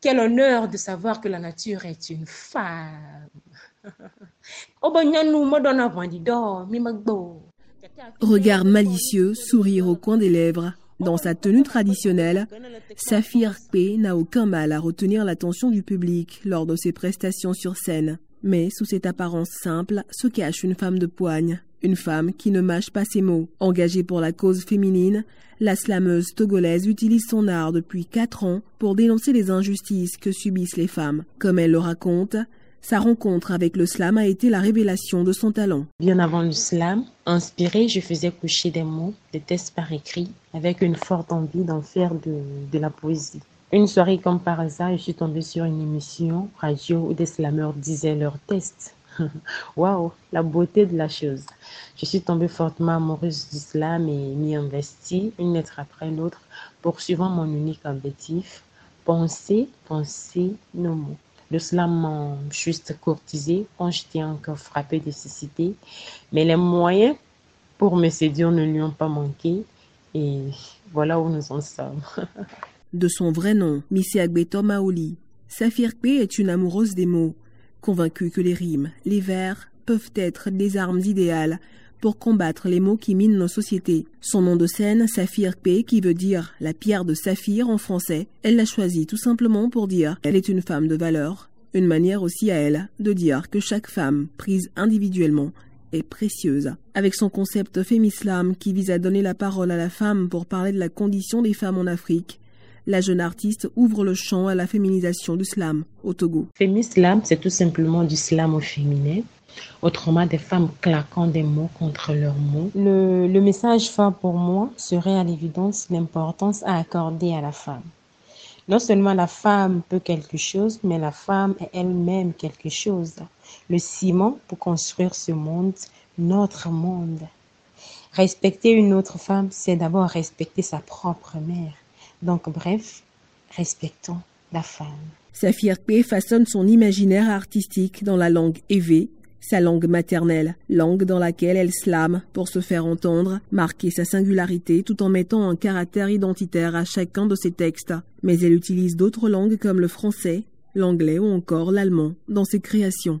Quel honneur de savoir que la nature est une femme. Regard malicieux, sourire au coin des lèvres. Dans sa tenue traditionnelle, Saphir P n'a aucun mal à retenir l'attention du public lors de ses prestations sur scène. Mais sous cette apparence simple se cache une femme de poigne, une femme qui ne mâche pas ses mots. Engagée pour la cause féminine, la slameuse togolaise utilise son art depuis quatre ans pour dénoncer les injustices que subissent les femmes. Comme elle le raconte, sa rencontre avec le slam a été la révélation de son talent. Bien avant le slam, inspiré, je faisais coucher des mots, des textes par écrit, avec une forte envie d'en faire de, de, la poésie. Une soirée comme par hasard, je suis tombée sur une émission radio où des slameurs disaient leurs textes. Waouh, la beauté de la chose. Je suis tombée fortement amoureuse du slam et m'y investie une lettre après l'autre, poursuivant mon unique objectif, penser, penser nos mots. Le slam m'a juste courtisé quand j'étais encore frappée de cécité. Mais les moyens pour me séduire ne lui ont pas manqué. Et voilà où nous en sommes. de son vrai nom, Missy Agbeto Maoli, Safir P est une amoureuse des mots, convaincue que les rimes, les vers peuvent être des armes idéales pour combattre les maux qui minent nos sociétés. Son nom de scène, Saphir P, qui veut dire la pierre de saphir en français, elle l'a choisi tout simplement pour dire qu'elle est une femme de valeur. Une manière aussi à elle de dire que chaque femme, prise individuellement, est précieuse. Avec son concept Fémislam qui vise à donner la parole à la femme pour parler de la condition des femmes en Afrique, la jeune artiste ouvre le champ à la féminisation du slam au Togo. Fémislam, c'est tout simplement du slam au féminin Autrement, des femmes claquant des mots contre leurs mots. Le, le message phare pour moi serait à l'évidence l'importance à accorder à la femme. Non seulement la femme peut quelque chose, mais la femme est elle-même quelque chose. Le ciment pour construire ce monde, notre monde. Respecter une autre femme, c'est d'abord respecter sa propre mère. Donc bref, respectons la femme. Saphir P façonne son imaginaire artistique dans la langue évée sa langue maternelle, langue dans laquelle elle slame pour se faire entendre, marquer sa singularité tout en mettant un caractère identitaire à chacun de ses textes. Mais elle utilise d'autres langues comme le français, l'anglais ou encore l'allemand dans ses créations.